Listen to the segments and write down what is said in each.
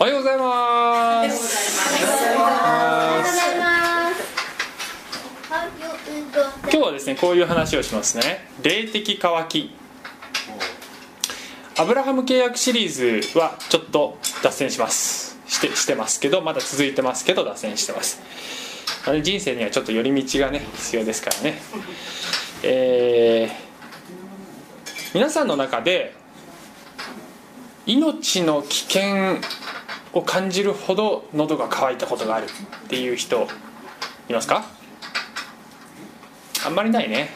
おはようございます。今日はですねこういう話をしますね。霊的渇き。アブラハム契約シリーズはちょっと脱線します。してしてますけどまだ続いてますけど脱線してます。人生にはちょっと寄り道がね必要ですからね。えー、皆さんの中で命の危険を感じるほど喉が渇いたことがあるっていう人いますか？あんまりないね。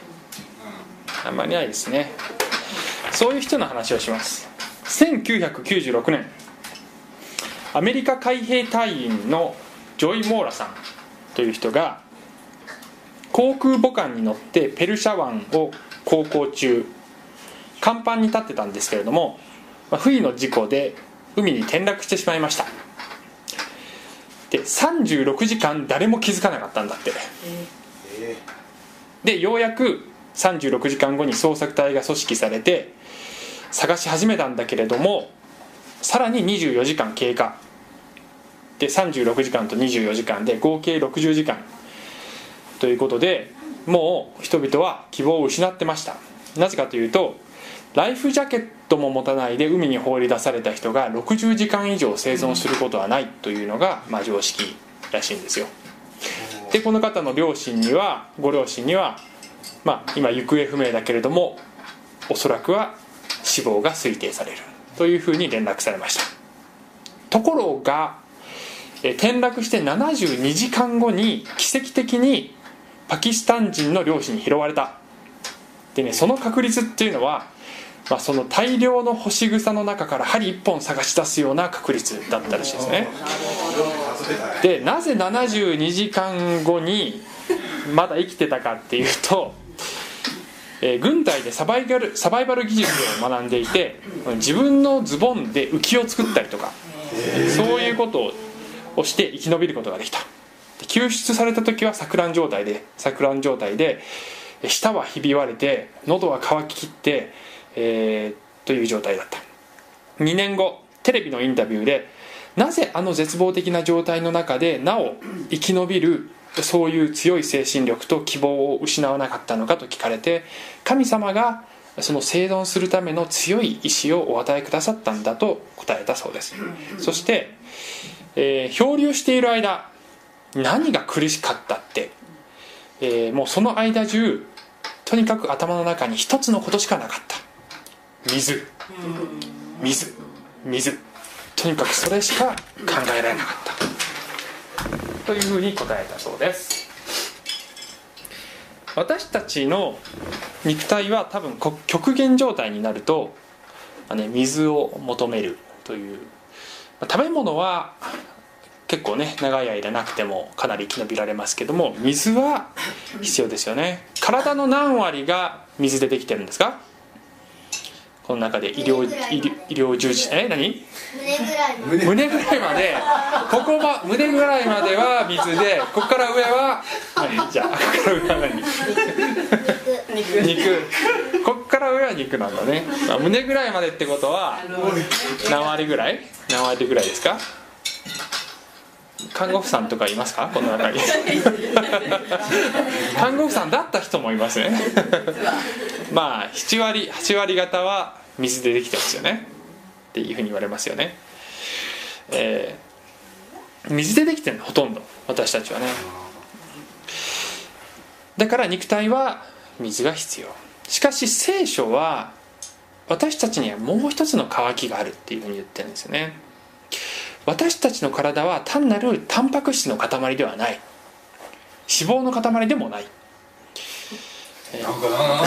あんまりないですね。そういう人の話をします。1996年アメリカ海兵隊員のジョイ・モーラさんという人が航空母艦に乗ってペルシャ湾を航行中。甲板に立ってたんですけれども不意の事故で海に転落してしまいました。で36時間誰も気づかなかったんだって。でようやく36時間後に捜索隊が組織されて探し始めたんだけれどもさらに24時間経過。で36時間と24時間で合計60時間。ということでもう人々は希望を失ってました。なぜかというとライフジャケットも持たないで海に放り出された人が60時間以上生存することはないというのが、まあ、常識らしいんですよ。でこの方の両親にはご両親には、まあ、今行方不明だけれどもおそらくは死亡が推定されるというふうに連絡されました。ところが転落して72時間後に奇跡的にパキスタン人の漁師に拾われた。でねその確率っていうのはまあ、その大量の干し草の中から針1本探し出すような確率だったらしいですね。でなぜ72時間後にまだ生きてたかっていうと、えー、軍隊でサバイバルサバイバル技術を学んでいて自分のズボンで浮きを作ったりとかそういうことをして生き延びることができた。救出された時は錯乱状態で錯乱状態で舌はひび割れて喉は乾ききってえー、という状態だった。2年後テレビのインタビューでなぜあの絶望的な状態の中でなお生き延びるそういう強い精神力と希望を失わなかったのかと聞かれて神様がその生存するための強い意志をお与えくださったんだと答えたそうです。そして、えー、漂流している間何が苦しかったって、えー、もうその間中とにかく頭の中に一つのことしかなかった。水。水。水。とにかくそれしか考えられなかった。というふうに答えたそうです。私たちの肉体は多分極限状態になると、ね、水を求めるという。食べ物は結構ね長い間なくてもかなり生き延びられますけども水は必要ですよね。体の何割が水でできてるんですか？この中で医療医療従事え何？胸ぐらいまで。ここは胸ぐらいまでは水でここから上は何？じゃあここから上は何？肉。肉。ここから上は肉なんだね、まあ、胸ぐらいまでってことは何割ぐらい？何割ぐらいですか？看護婦さんとかいますか？この中に。看護婦さんだった人もいますね。まあ7割8割方は水でできてますよね。っていうふうに言われますよね。えー、水でできてるのほとんど私たちはね。だから肉体は水が必要。しかし聖書は私たちにはもう一つの渇きがあるっていうふうに言ってるんですよね私たちの体は単なるタンパク質の塊ではない。脂肪の塊でもない。なんかな。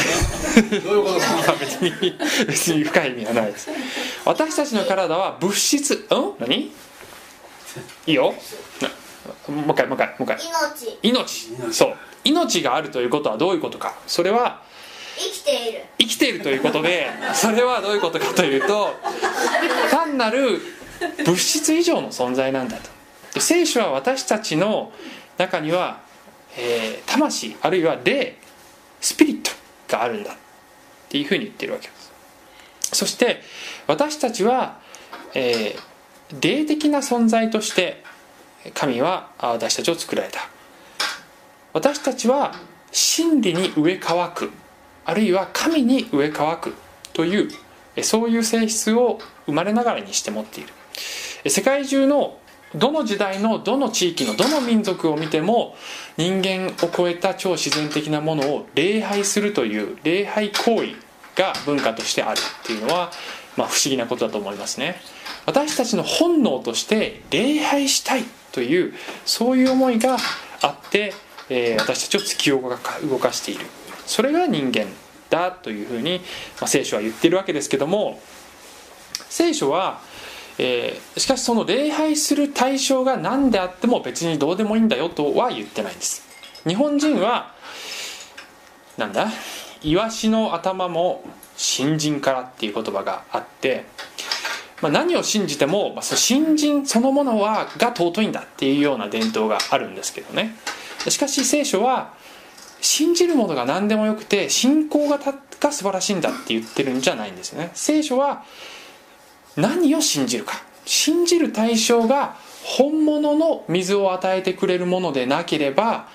どういうこと別に 別に深い意味はないです。私たちの体は物質。うん？何？いいよ。もう一回もう一回もう一回。命。命。そう。命があるということはどういうことか。それは生きている。生きているということでそれはどういうことかというと単なる物質以上の存在なんだと。で聖書は私たちの中には、えー、魂あるいは霊スピリットがあるんだっていうふうに言ってるわけです。そして私たちは、えー、霊的な存在として神は私たちを作られた。私たちは真理に植え替わくあるいは神に植え替わくというそういう性質を生まれながらにして持っている。世界中のどの時代のどの地域のどの民族を見ても人間を超えた超自然的なものを礼拝するという礼拝行為が文化としてあるっていうのは、まあ、不思議なことだと思いますね。私たちの本能として礼拝したいというそういう思いがあって、えー、私たちを突き動か動かしている。それが人間だというふうに、まあ、聖書は言ってるわけですけども聖書はえー、しかしその礼拝する対象が何であっても別にどうでもいいんだよとは言ってないんです。日本人はなんだイワシの頭も新人からっていう言葉があって、まあ、何を信じても、まあ、そ新人そのものはが尊いんだっていうような伝統があるんですけどね。しかし聖書は信じるものが何でもよくて信仰がが素晴らしいんだって言ってるんじゃないんですよね。聖書は何を信じるか。信じる対象が本物の水を与えてくれるものでなければ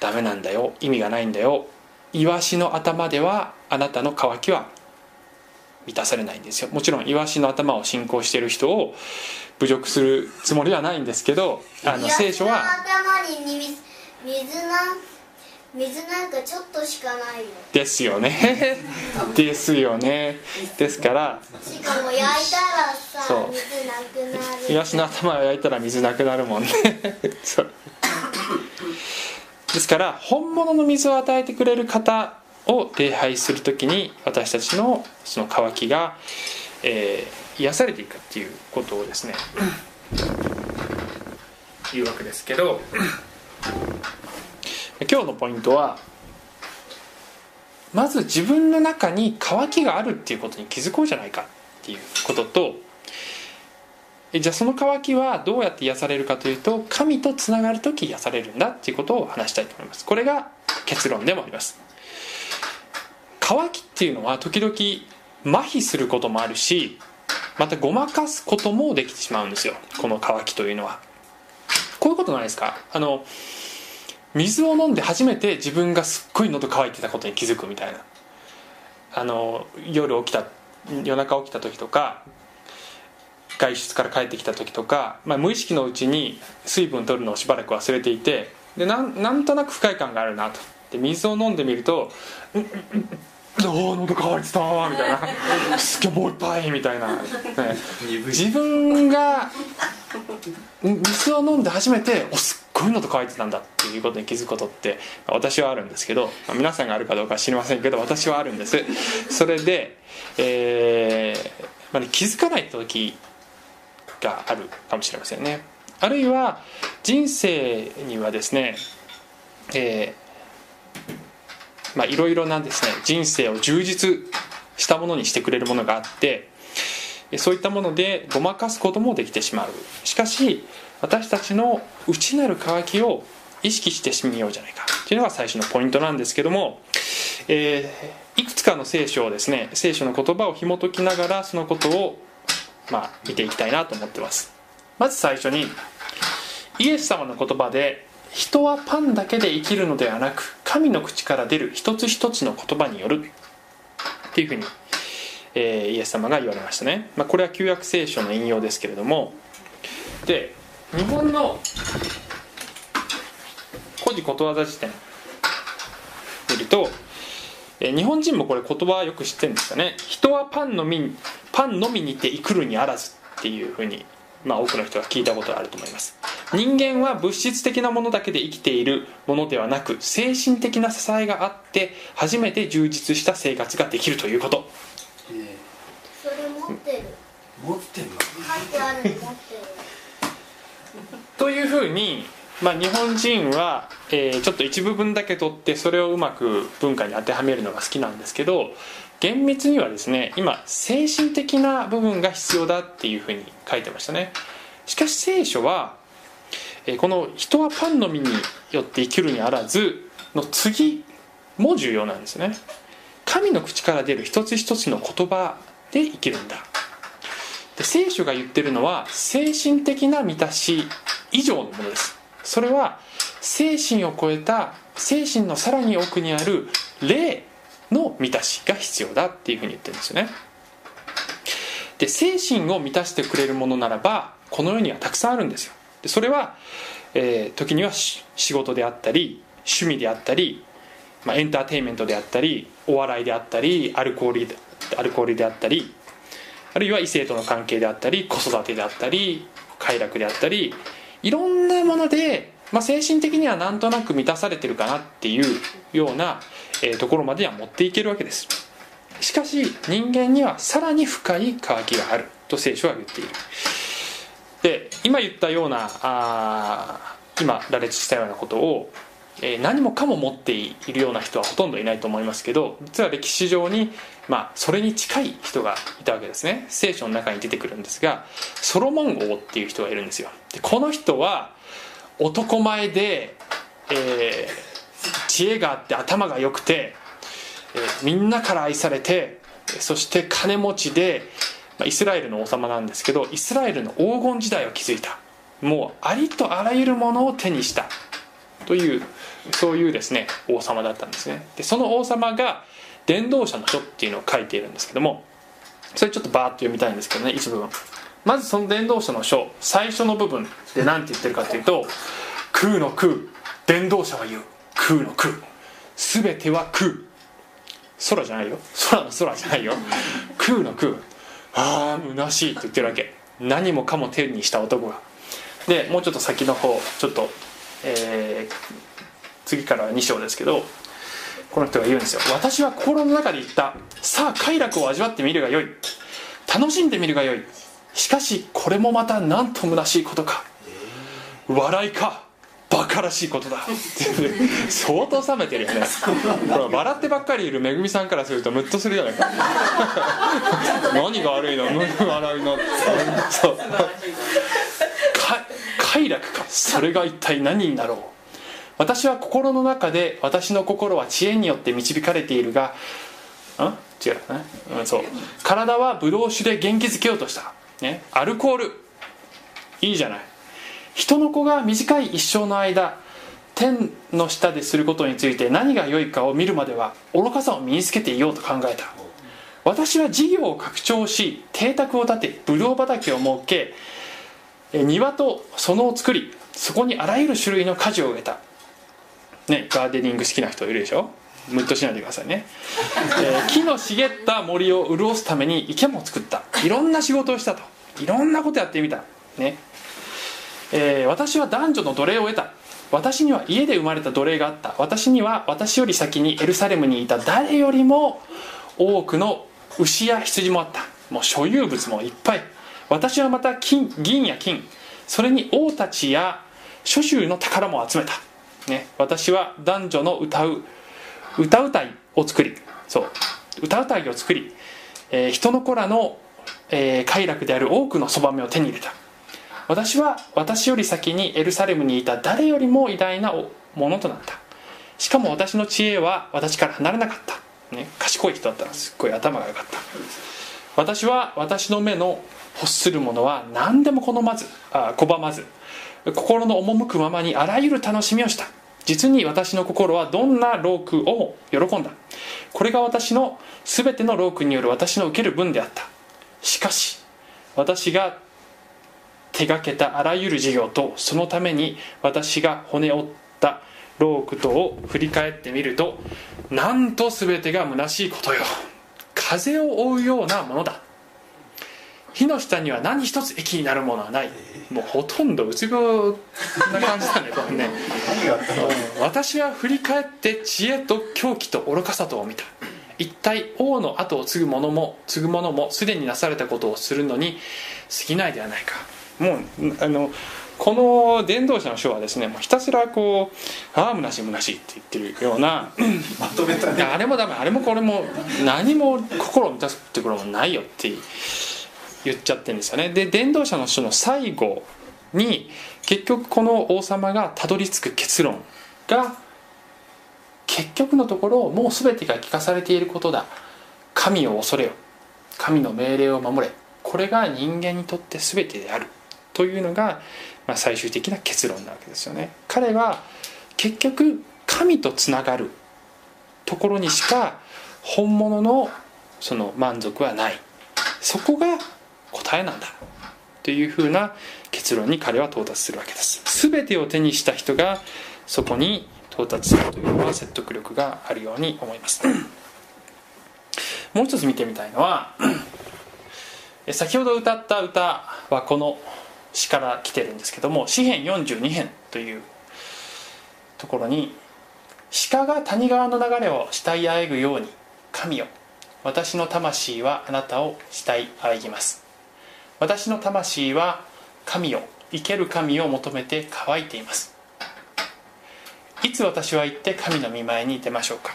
ダメなんだよ意味がないんだよイワシの頭ではあなたの渇きは満たされないんですよ。もちろんイワシの頭を信仰している人を侮辱するつもりはないんですけどあの聖書は頭に水なん水なんかちょっとしかないよ。ですよね。ですよね。ですからしかも焼いたらさ水なくなる。イワシの頭を焼いたら水なくなるもんね。そう。ですから本物の水を与えてくれる方を礼拝する時に私たちのその渇きが、えー、癒されていくっていうことをですね言うわけですけど今日のポイントはまず自分の中に渇きがあるっていうことに気づこうじゃないかっていうこととじゃあその渇きはどうやって癒されるかというと神とつながる時癒されるんだっていうことを話したいと思います。これが結論でもあります。渇きっていうのは時々麻痺することもあるしまたごまかすこともできてしまうんですよ。この渇きというのは。こういうことないですか？あの水を飲んで初めて自分がすっごい喉乾いてたことに気づくみたいな。あの夜起きた夜中起きた時とか外出から帰ってきた時とか、まあ、無意識のうちに水分取るのをしばらく忘れていてでなんなんとなく不快感があるなと。で水を飲んでみると「うんうんうんおお喉乾いてたわ」みたいな「すっげえもう一杯」みたいな、ね、自分が水を飲んで初めて「おすっごい喉乾いてたんだ」っていうことに気づくことって私はあるんですけど、皆さんがあるかどうか知りませんけど私はあるんです。それで、えーまあね、気づかない時があるかもしれませんね。あるいは人生にはですね、えー、まあいろいろなですね人生を充実したものにしてくれるものがあってそういったものでごまかすこともできてしまう。しかし私たちの内なる渇きを意識してみようじゃないかというのが最初のポイントなんですけども、えー、いくつかの聖書をですね聖書の言葉を紐解きながらそのことをまあ、見ていきたいなと思ってます。まず最初にイエス様の言葉で人はパンだけで生きるのではなく神の口から出る一つ一つの言葉による。っていうふうに、えー、イエス様が言われましたね、まあ、これは旧約聖書の引用ですけれども。で日本の古事ことわざ辞典見るとえ日本人もこれ言葉はよく知ってるんですかね。人はパンのみパンのみにて生くるにあらずっていうふうに、まあ、多くの人が聞いたことがあると思います。人間は物質的なものだけで生きているものではなく精神的な支えがあって初めて充実した生活ができるということ、えー、それ持ってる。持ってるの？書いてある持ってるというふうにまあ、日本人は、えー、ちょっと一部分だけ取ってそれをうまく文化に当てはめるのが好きなんですけど厳密にはですね今精神的な部分が必要だっていうふうに書いてましたね。しかし聖書は、えー、この「人はパンの実によって生きるにあらず」の次も重要なんですね。神の口から出る一つ一つの言葉で生きるんだ。で聖書が言ってるのは精神的な満たし以上のものです。それは精神を超えた精神のさらに奥にある霊の満たしが必要だっていうふうに言ってるんですよね。で精神を満たしてくれるものならばこの世にはたくさんあるんですよ。でそれは、えー、時には仕事であったり趣味であったり、まあ、エンターテインメントであったりお笑いであったりアルコールアルコールであったりあるいは異性との関係であったり子育てであったり快楽であったりいろんなもので、まあ、精神的にはなんとなく満たされてるかなっていうような、えー、ところまでは持っていけるわけです。しかし人間にはさらに深い渇きがあると聖書は言っている。で今言ったようなあ今羅列したようなことをえ何もかも持っているような人はほとんどいないと思いますけど実は歴史上に、まあ、それに近い人がいたわけですね。聖書の中に出てくるんですがソロモン王っていう人がいるんですよ。でこの人は男前で、えー、知恵があって頭が良くて、えー、みんなから愛されてそして金持ちで、まあ、イスラエルの王様なんですけどイスラエルの黄金時代を築いた。もうありとあらゆるものを手にした。というそういうですね王様だったんですね。でその王様が伝道者の書っていうのを書いているんですけどもそれちょっとバーッと読みたいんですけどね一部分。まずその伝道者の書最初の部分で何て言ってるかっていうと「空の空伝道者は言う。空の空。全ては空。空じゃないよ。空の空じゃないよ。空の空。ああ虚しいって言ってるわけ。何もかも手にした男が。でもうちょっと先の方ちょっとえー、次から2章ですけどこの人が言うんですよ。私は心の中で言った。さあ快楽を味わってみるがよい。楽しんでみるがよい。しかしこれもまた何と虚しいことか。笑いか。バカらしいことだ。相当冷めてるよね。笑ってばっかりいるめぐみさんからするとムッとするじゃないか何が悪いの？笑いの？そう。快楽か。それが一体何になろう？私は心の中で私の心は知恵によって導かれているがん違うね、うん、そう。体はブドウ酒で元気づけようとした、ね、アルコール。いいじゃない。人の子が短い一生の間天の下ですることについて何が良いかを見るまでは愚かさを身につけていようと考えた。私は事業を拡張し邸宅を建てブドウ畑を設け庭と園を作りそこにあらゆる種類の果樹を植えた。ねガーデニング好きな人いるでしょ？ムッとしないでくださいね、えー、木の茂った森を潤すために池も作った。いろんな仕事をしたと。いろんなことやってみた。ね、えー、私は男女の奴隷を得た。私には家で生まれた奴隷があった。私には私より先にエルサレムにいた。誰よりも多くの牛や羊もあった。もう所有物もいっぱい。私はまた金銀や金。それに王たちや諸州の宝も集めた。ね、私は男女の歌う歌うたいを作りそう歌うたいを作り、えー、人の子らの、えー、快楽である多くのそばめを手に入れた。私は私より先にエルサレムにいた誰よりも偉大なものとなった。しかも私の知恵は私から離れなかった、ね、賢い人だったらすっごい頭が良かった。私は私の目の欲するものは何でも好まずあ拒まず心の赴くままにあらゆる楽しみをした。実に私の心はどんな労苦を喜んだ。これが私の全ての労苦による私の受ける分であった。しかし私が手がけたあらゆる事業とそのために私が骨折った労苦とを振り返ってみるとなんと全てが虚しいことよ。風を追うようなものだ。火の下には何一つ益になるものはない。もうほとんどうつ病な感じだねこれね。私は振り返って知恵と狂気と愚かさとを見た。一体王の後を継ぐ者も継ぐ者もすでになされたことをするのに過ぎないではないか。もうあのこの伝道者の書はですねもうひたすらこう「ああ虚しい虚しい」って言ってるようなまとめた、ね、あれもダメあれもこれも何も心を満たすってこともないよって言っちゃってるんですよね。で伝道者の書の最後に結局この王様がたどり着く結論が結局のところもう全てが聞かされていることだ。神を恐れよ。神の命令を守れ。これが人間にとって全てである。というのが、まあ、最終的な結論なわけですよね。彼は結局神とつながる。ところにしか本物のその満足はない。そこが答えなんだ。というふうな結論に彼は到達するわけです。全てを手にした人がそこに到達するというのは説得力があるように思います。もう一つ見てみたいのは先ほど歌った歌はこの詩から来てるんですけども詩編42編というところに鹿が谷川の流れを慕いあえぐように神よ私の魂はあなたを慕いあえぎます。私の魂は神を生ける神を求めて乾いています。いつ私は行って神の御前に出ましょうか。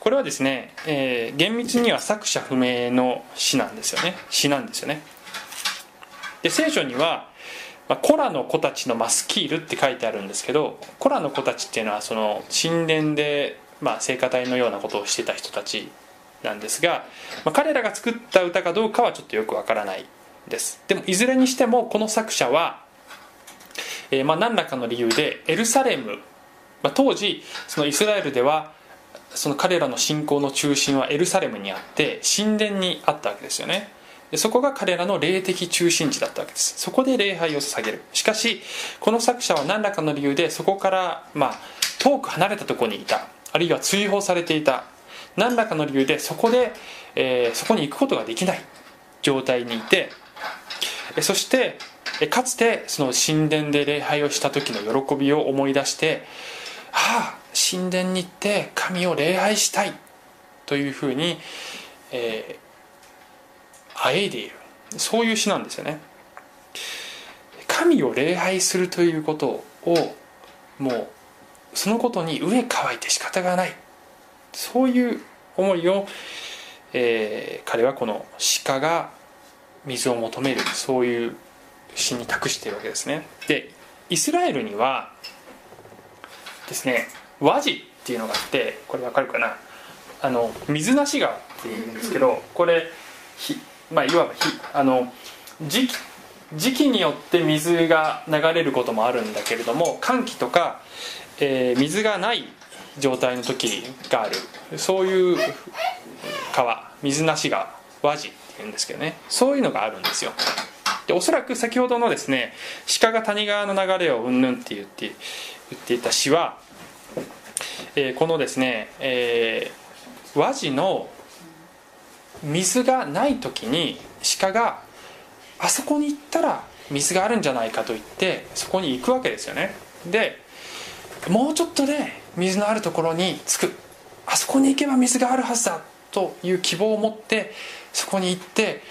これはですね、えー、厳密には作者不明の詩なんですよね。詩なんですよね。で聖書にはま、コラの子たちのマスキールって書いてあるんですけどコラの子たちっていうのはその神殿で、まあ、聖歌隊のようなことをしてた人たちなんですが、まあ、彼らが作った歌かどうかはちょっとよくわからないです。でもいずれにしてもこの作者は、えー、まあ何らかの理由でエルサレム、まあ、当時そのイスラエルではその彼らの信仰の中心はエルサレムにあって神殿にあったわけですよね。でそこが彼らの霊的中心地だったわけです。そこで礼拝を捧げる。しかしこの作者は何らかの理由でそこから、まあ、遠く離れたところにいた。あるいは追放されていた。何らかの理由でそこで、えー、そこに行くことができない状態にいてそしてかつてその神殿で礼拝をした時の喜びを思い出して「はあ神殿に行って神を礼拝したい」というふうに、えー、あえいでいる。そういう詩なんですよね。神を礼拝するということをもうそのことに飢え乾いて仕方がない。そういう思いを、えー、彼はこの鹿が水を求めるそういう詩に託しているわけですね。でイスラエルにはですね和ジっていうのがあってこれわかるかな？あの水無し川っていうんですけどこれまあ、いわばあの時期時期によって水が流れることもあるんだけれども寒気とか、えー、水がない状態の時がある。そういう川水なし川和地っていうんですけどね。そういうのがあるんですよ。でおそらく先ほどのですね鹿が谷川の流れをうんぬんって言って言っていた詩は、えー、このですね、えー、和地の水がない時に鹿があそこに行ったら水があるんじゃないかと言ってそこに行くわけですよね。でもうちょっとで水のあるところに着く。あそこに行けば水があるはずだという希望を持ってそこに行って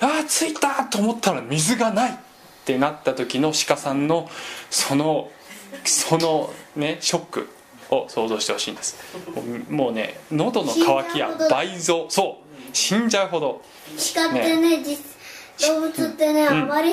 ああ着いたと思ったら水がないってなった時の鹿さんのそのそのねショックを想像してほしいんです。もうね喉の渇きや倍増。そう。死んじゃうほど。鹿ってねね。動物ってね、うん、あまり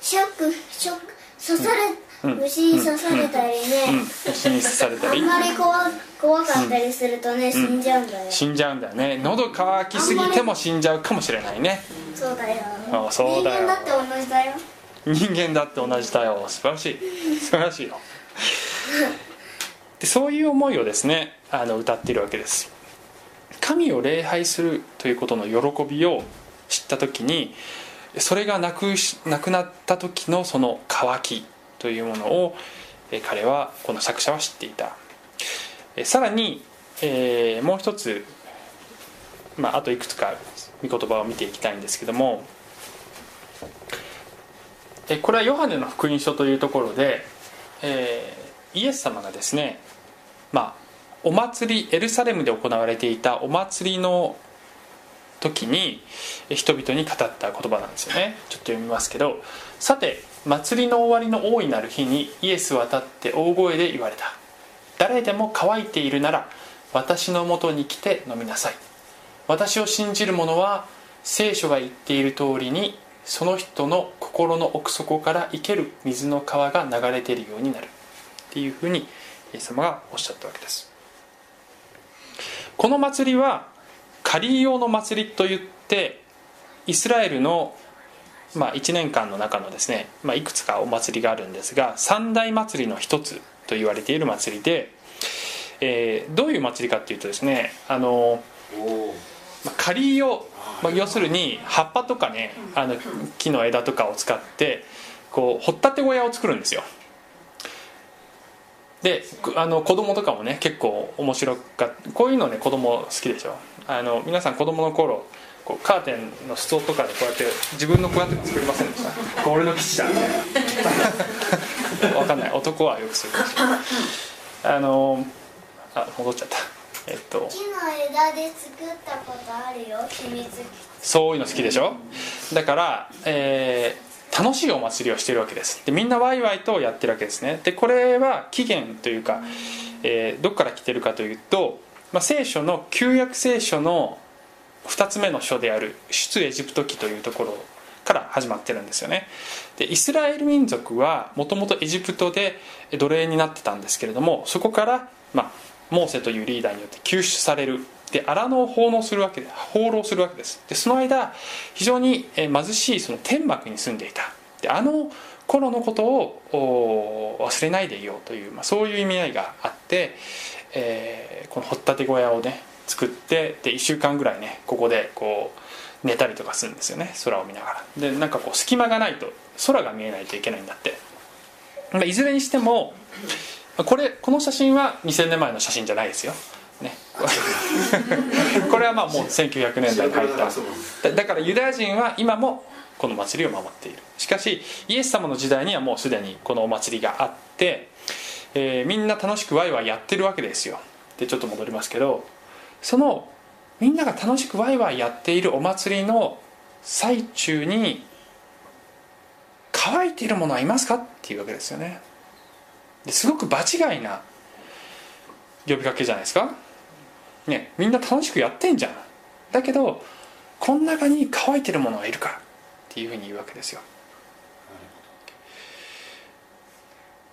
ショックショック刺され、うん、虫に刺されたりね、うん、虫に刺されたり。あんまり怖怖かったりするとね、死んじゃうんだよ。死んじゃうんだよね。喉乾きすぎても死んじゃうかもしれないね。そうだよあそうだよ。人間だって同じだよ。人間だって同じだよ。素晴らしい。素晴らしいよ。でそういう思いをですねあの歌っているわけです。神を礼拝するということの喜びを知った時にそれがなくなくなった時のその渇きというものを彼はこの作者は知っていた。さらに、え、もう一つ、まあ、あといくつか御言葉を見ていきたいんですけどもこれはヨハネの福音書というところで、えー、イエス様がですねまあお祭りエルサレムで行われていたお祭りの時に人々に語った言葉なんですよね。ちょっと読みますけどさて祭りの終わりの大いなる日にイエスは立って大声で言われた。誰でも乾いているなら私のもとに来て飲みなさい。私を信じる者は聖書が言っている通りにその人の心の奥底から生ける水の川が流れているようになる。っていうふうにイエス様がおっしゃったわけです。この祭りは仮用の祭りといってイスラエルの、まあ、1年間の中のですね、まあ、いくつかお祭りがあるんですが三大祭りの一つと言われている祭りで、えーどういう祭りかっていうとですねあのまあ刈りを、まあ、要するに葉っぱとかねあの木の枝とかを使ってこう掘ったて小屋を作るんですよ。でくあの子供とかもね結構面白かった。こういうのね子供好きでしょ。あの皆さん子供の頃こうカーテンの裾とかでこうやって自分の小屋とか作りませんでした？これ俺の基地だ。みたいなわかんない。男はよくする。あのあ戻っちゃった。えっと。木の枝で作ったことあるよ秘密そういうの好きでしょ？だから、えー楽しいお祭りをしてるわけです。でみんなワイワイとやってるわけですね。でこれは起源というか、えーどっから来てるかというと、まあ、聖書の旧約聖書の2つ目の書である出エジプト記というところから始まってるんですよね。でイスラエル民族はもともとエジプトで奴隷になってたんですけれどもそこから、まあ、モーセというリーダーによって救出される。で荒野を放浪するわけで放浪するわけです。でその間非常に貧しいその天幕に住んでいた。であの頃のことを忘れないでいようという、まあ、そういう意味合いがあって、えーこの掘ったて小屋をね作ってで1週間ぐらいねここでこう寝たりとかするんですよね空を見ながら。でなんかこう隙間がないと空が見えないといけないんだって、ま、いずれにしてもこれこの写真は2000年前の写真じゃないですよ、ね、これはまあもう1900年代に入っただからユダヤ人は今もこの祭りを守っている。しかしイエス様の時代にはもうすでにこのお祭りがあって、えーみんな楽しくワイワイやってるわけですよ。でちょっと戻りますけどそのみんなが楽しくワイワイやっているお祭りの最中に乾いているものはいますかっていうわけですよね。ですごく場違いな呼びかけじゃないですか。ねみんな楽しくやってんじゃん。だけどこの中に乾いてるものはいるかっていうふうに言うわけですよ。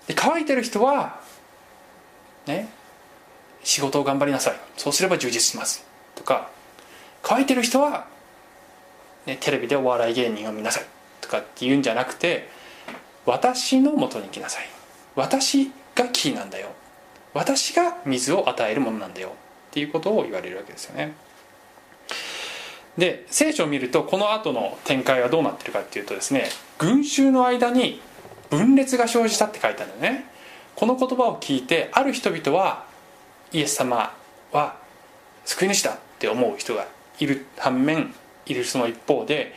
で乾いてる人はね仕事を頑張りなさい。そうすれば充実します。とか乾いてる人は、ね、テレビでお笑い芸人を見なさい。とかって言うんじゃなくて私のもとに来なさい。私がキーなんだよ。私が水を与えるものなんだよ。っていうことを言われるわけですよね。で聖書を見るとこの後の展開はどうなってるかっていうとですね群衆の間に分裂が生じたって書いてあるんだよね。この言葉を聞いてある人々はイエス様は救い主だって思う人がいる反面いるその一方で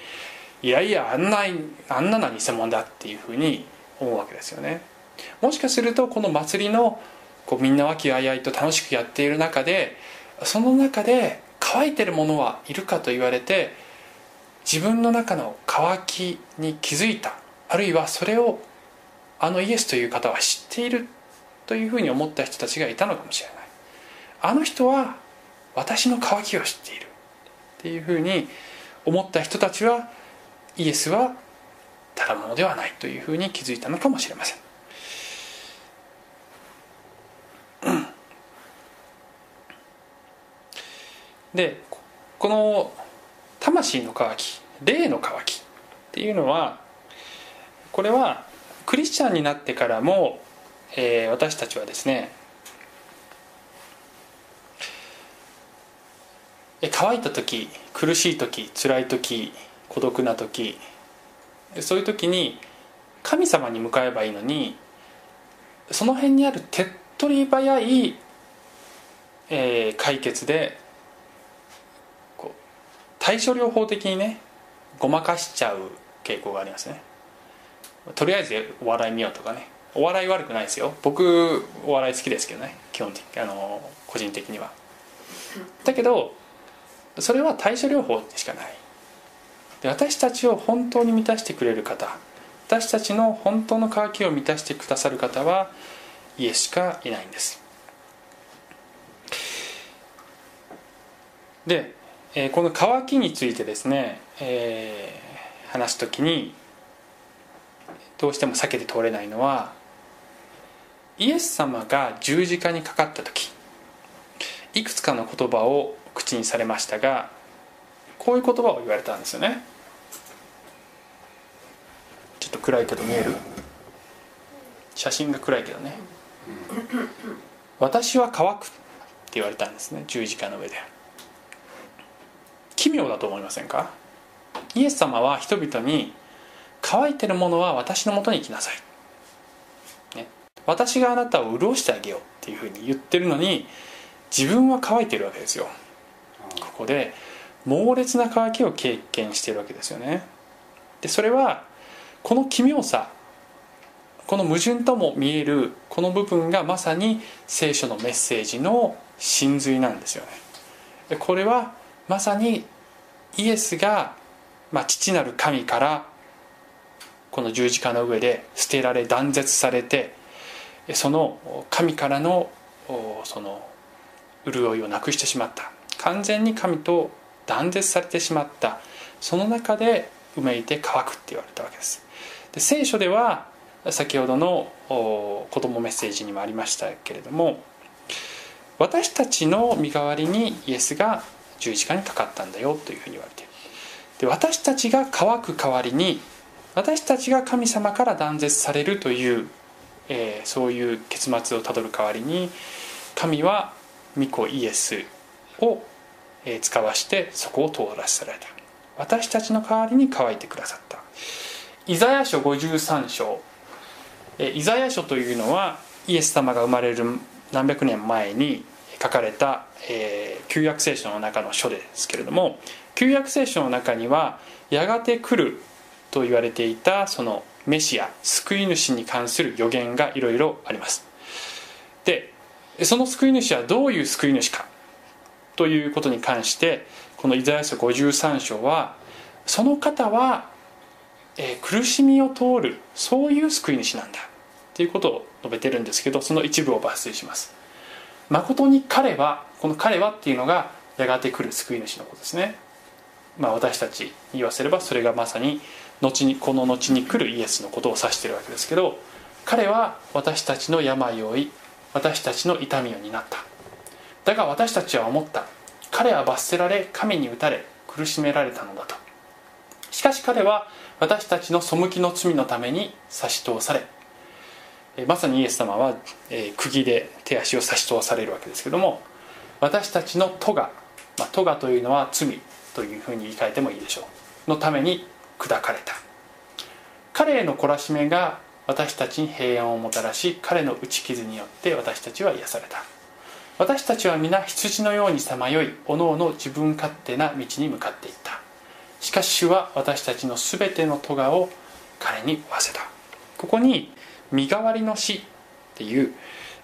いやいやあんなあんなの偽物だっていうふうに思うわけですよね。もしかするとこの祭りのこうみんな和気あいあいと楽しくやっている中でその中で乾いてるものはいるかと言われて自分の中の乾きに気づいたあるいはそれをあのイエスという方は知っているというふうに思った人たちがいたのかもしれない。あの人は私の渇きを知っている。っていうふうに思った人たちはイエスはただものではないというふうに気づいたのかもしれません。でこの魂の渇き霊の渇きっていうのはこれはクリスチャンになってからも、えー私たちはですね乾いた時苦しい時辛い時孤独な時そういう時に神様に向かえばいいのにその辺にある手っ取り早い、えー解決で対処療法的にねごまかしちゃう傾向がありますね。とりあえずお笑い見ようとかね。お笑い悪くないですよ。僕お笑い好きですけどね基本的あの個人的には。だけどそれは対処療法でしかない。で私たちを本当に満たしてくれる方私たちの本当の渇きを満たしてくださる方はイエスしかいないんです。で、この渇きについてですね、えー話す時にどうしても避けて通れないのはイエス様が十字架にかかった時いくつかの言葉を口にされましたがこういう言葉を言われたんですよね。ちょっと暗いけど見える？写真が暗いけどね。私は乾くって言われたんですね十字架の上で。奇妙だと思いませんか？イエス様は人々に乾いてるものは私のもとに来なさい、ね、私があなたを潤してあげようっていうふうに言ってるのに自分は乾いてるわけですよ。ここで猛烈な渇きを経験しているわけですよね。でそれはこの奇妙さこの矛盾とも見えるこの部分がまさに聖書のメッセージの真髄なんですよね。これはまさにイエスが、まあ、父なる神からこの十字架の上で捨てられ断絶されてその神からのその潤いをなくしてしまった。完全に神と断絶されてしまった。その中でうめいて乾くって言われたわけです。で聖書では先ほどの子供メッセージにもありましたけれども私たちの身代わりにイエスが十字架にかかったんだよというふうに言われている。で私たちが乾く代わりに私たちが神様から断絶されるという、えー、そういう結末をたどる代わりに神は御子イエスを使わしてそこを通らせられた。私たちの代わりに乾いてくださった。イザヤ書53章。イザヤ書というのはイエス様が生まれる何百年前に書かれた、えー、旧約聖書の中の書ですけれども旧約聖書の中にはやがて来ると言われていたそのメシア救い主に関する予言がいろいろあります。でその救い主はどういう救い主か。ということに関してこのイザヤ書53章はその方は、え、苦しみを通るそういう救い主なんだということを述べてるんですけどその一部を抜粋します。誠に彼はこの彼はっていうのがやがて来る救い主のことですね。まあ私たちに言わせればそれがまさに後にこの後に来るイエスのことを指してるわけですけど彼は私たちの病を負い私たちの痛みを担った。だが私たちは思った。彼は罰せられ神に打たれ苦しめられたのだと。しかし彼は私たちの背きの罪のために差し通されまさにイエス様は、え釘で手足を差し通されるわけですけども私たちの咎、まあ、咎というのは罪というふうに言い換えてもいいでしょう。のために砕かれた。彼への懲らしめが私たちに平安をもたらし彼の打ち傷によって私たちは癒された。私たちは皆羊のようにさまよいおのおの自分勝手な道に向かっていった。しかし主は私たちの全ての咎を彼に負わせた。ここに身代わりの死っていう、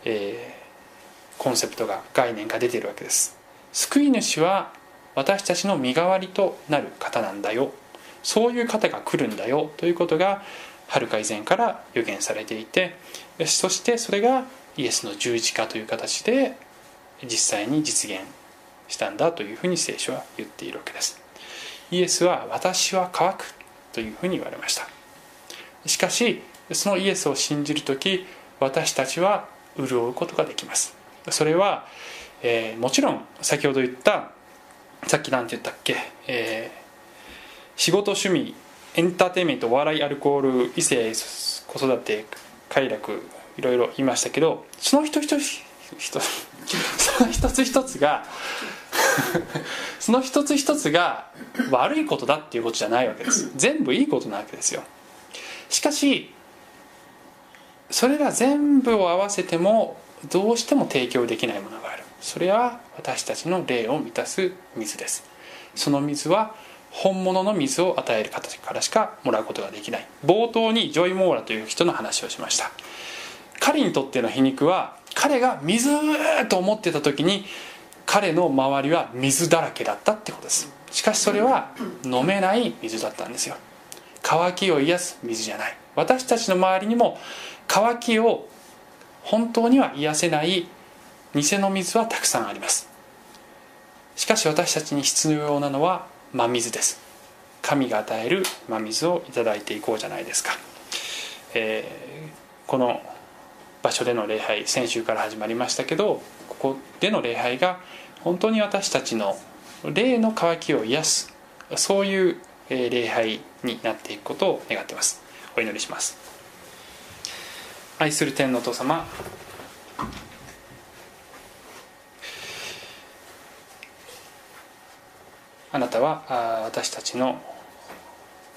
えー、コンセプトが概念が出ているわけです。救い主は私たちの身代わりとなる方なんだよ。そういう方が来るんだよ。ということがはるか以前から予言されていてそしてそれがイエスの十字架という形で実際に実現したんだというふうに聖書は言っているわけです。イエスは「私は乾く」というふうに言われました。しかしそのイエスを信じる時私たちは潤うことができます。それは、えー、もちろん先ほど言ったさっき何て言ったっけ、えー、仕事趣味エンターテインメント笑いアルコール異性子育て快楽いろいろ言いましたけどその人一人その一つ一つがその一つ一つが悪いことだっていうことじゃないわけです。全部いいことなわけですよ。しかしそれら全部を合わせてもどうしても提供できないものがある。それは私たちの霊を満たす水です。その水は本物の水を与える方からしかもらうことができない。冒頭にジョイ・モーラという人の話をしました。彼にとっての皮肉は彼が水と思ってた時に彼の周りは水だらけだったってことです。しかしそれは飲めない水だったんですよ。渇きを癒す水じゃない。私たちの周りにも渇きを本当には癒せない偽の水はたくさんあります。しかし私たちに必要なのは真水です。神が与える真水をいただいていこうじゃないですか、えー、この場所での礼拝先週から始まりましたけどここでの礼拝が本当に私たちの霊の渇きを癒すそういう礼拝になっていくことを願っています。お祈りします。愛する天のお父様あなたは私たちの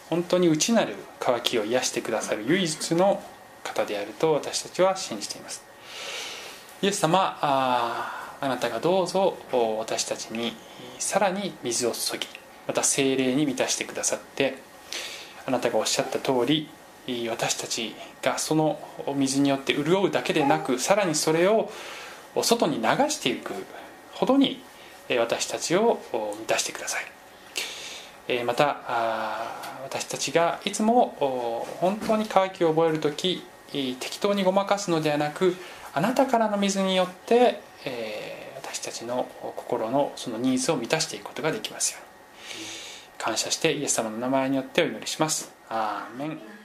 本当に内なる渇きを癒してくださる唯一の方であると私たちは信じています。イエス様ああなたがどうぞ私たちにさらに水を注ぎまた精霊に満たしてくださってあなたがおっしゃった通り私たちがその水によって潤うだけでなくさらにそれを外に流していくほどに私たちを満たしてください。また私たちがいつも本当に渇きを覚える時適当にごまかすのではなくあなたからの水によってえ私たちの心のそのニーズを満たしていくことができますように。感謝してイエス様の名前によってお祈りします。アーメン。